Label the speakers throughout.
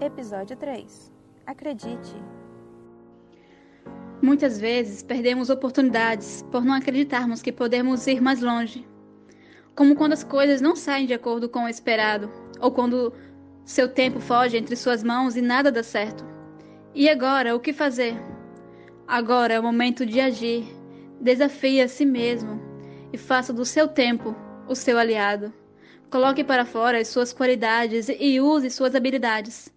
Speaker 1: Episódio 3 Acredite.
Speaker 2: Muitas vezes perdemos oportunidades por não acreditarmos que podemos ir mais longe. Como quando as coisas não saem de acordo com o esperado, ou quando seu tempo foge entre suas mãos e nada dá certo. E agora, o que fazer? Agora é o momento de agir. Desafie a si mesmo e faça do seu tempo o seu aliado. Coloque para fora as suas qualidades e use suas habilidades.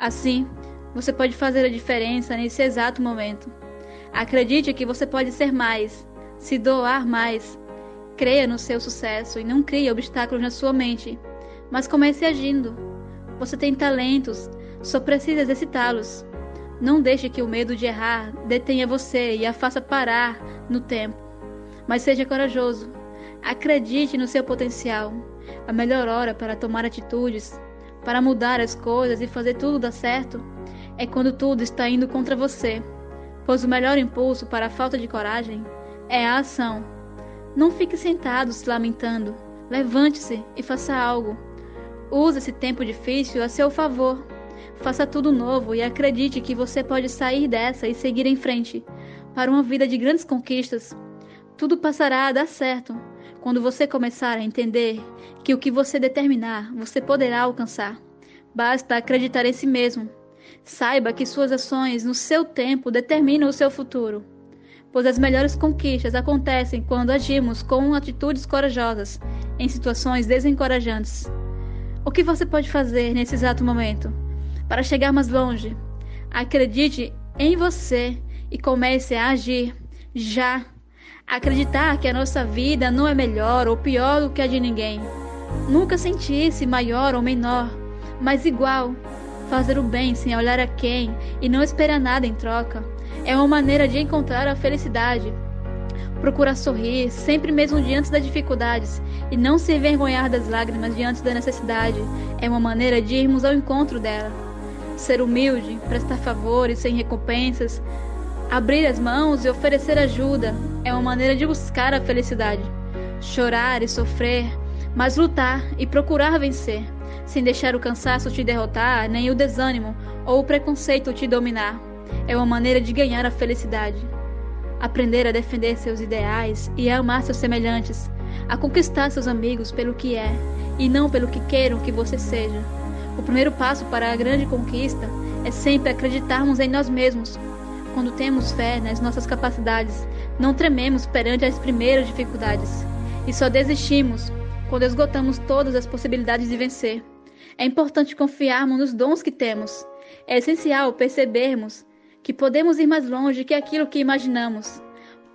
Speaker 2: Assim, você pode fazer a diferença nesse exato momento. Acredite que você pode ser mais, se doar mais. Creia no seu sucesso e não crie obstáculos na sua mente, mas comece agindo. Você tem talentos, só precisa exercitá-los. Não deixe que o medo de errar detenha você e a faça parar no tempo. Mas seja corajoso. Acredite no seu potencial. A melhor hora para tomar atitudes, para mudar as coisas e fazer tudo dar certo, é quando tudo está indo contra você. Pois o melhor impulso para a falta de coragem é a ação. Não fique sentado se lamentando. Levante-se e faça algo. Use esse tempo difícil a seu favor. Faça tudo novo e acredite que você pode sair dessa e seguir em frente para uma vida de grandes conquistas. Tudo passará a dar certo quando você começar a entender que o que você determinar, você poderá alcançar. Basta acreditar em si mesmo. Saiba que suas ações no seu tempo determinam o seu futuro. Pois as melhores conquistas acontecem quando agimos com atitudes corajosas em situações desencorajantes. O que você pode fazer nesse exato momento para chegar mais longe? Acredite em você e comece a agir já. Acreditar que a nossa vida não é melhor ou pior do que a de ninguém. Nunca sentir-se maior ou menor, mas igual. Fazer o bem sem olhar a quem e não esperar nada em troca é uma maneira de encontrar a felicidade. Procurar sorrir, sempre mesmo diante das dificuldades, e não se envergonhar das lágrimas diante da necessidade, é uma maneira de irmos ao encontro dela. Ser humilde, prestar favores sem recompensas, Abrir as mãos e oferecer ajuda é uma maneira de buscar a felicidade. Chorar e sofrer, mas lutar e procurar vencer, sem deixar o cansaço te derrotar, nem o desânimo ou o preconceito te dominar. É uma maneira de ganhar a felicidade. Aprender a defender seus ideais e a amar seus semelhantes, a conquistar seus amigos pelo que é e não pelo que queiram que você seja. O primeiro passo para a grande conquista é sempre acreditarmos em nós mesmos quando temos fé nas nossas capacidades, não trememos perante as primeiras dificuldades e só desistimos quando esgotamos todas as possibilidades de vencer. É importante confiarmos nos dons que temos. É essencial percebermos que podemos ir mais longe que aquilo que imaginamos.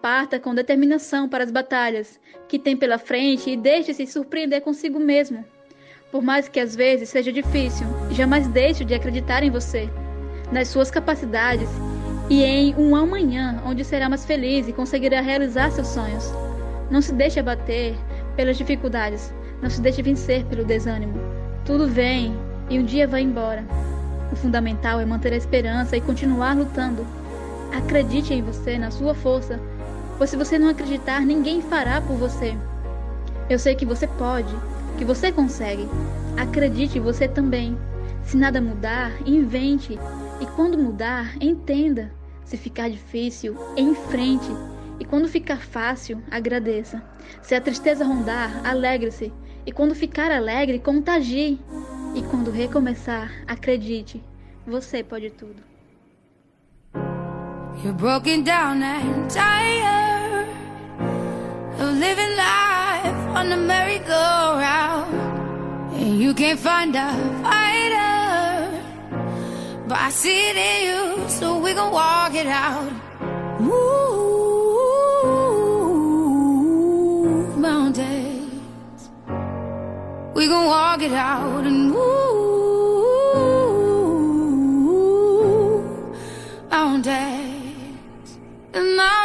Speaker 2: Parta com determinação para as batalhas que tem pela frente e deixe-se surpreender consigo mesmo. Por mais que às vezes seja difícil, jamais deixe de acreditar em você, nas suas capacidades e em um amanhã onde será mais feliz e conseguirá realizar seus sonhos. Não se deixe abater pelas dificuldades, não se deixe vencer pelo desânimo. Tudo vem e um dia vai embora. O fundamental é manter a esperança e continuar lutando. Acredite em você, na sua força, pois se você não acreditar, ninguém fará por você. Eu sei que você pode, que você consegue. Acredite você também. Se nada mudar, invente. E quando mudar, entenda. Se ficar difícil, em frente. E quando ficar fácil, agradeça. Se a tristeza rondar, alegre-se. E quando ficar alegre, contagie. E quando recomeçar, acredite. Você pode tudo. You're broken down and tired of living life on the merry-go-round. And you can't find a fighter. But I see it in you, so we gon' walk it out. Move mountains. We gon' walk it out and move mountains. And I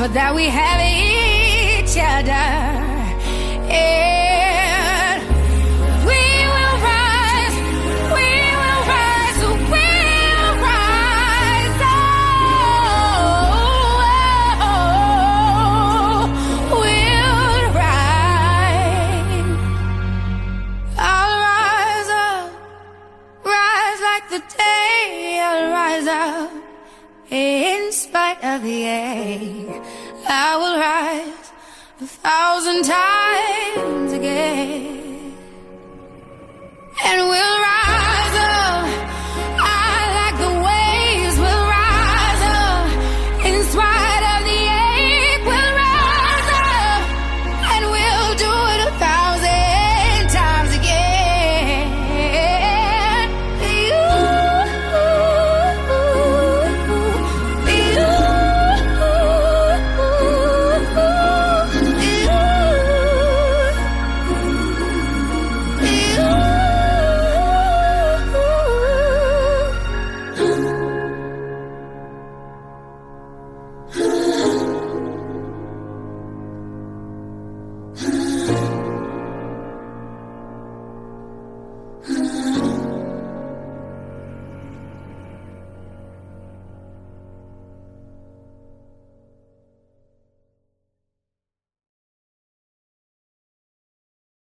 Speaker 3: And that we have each other. And thousand times again, and we'll.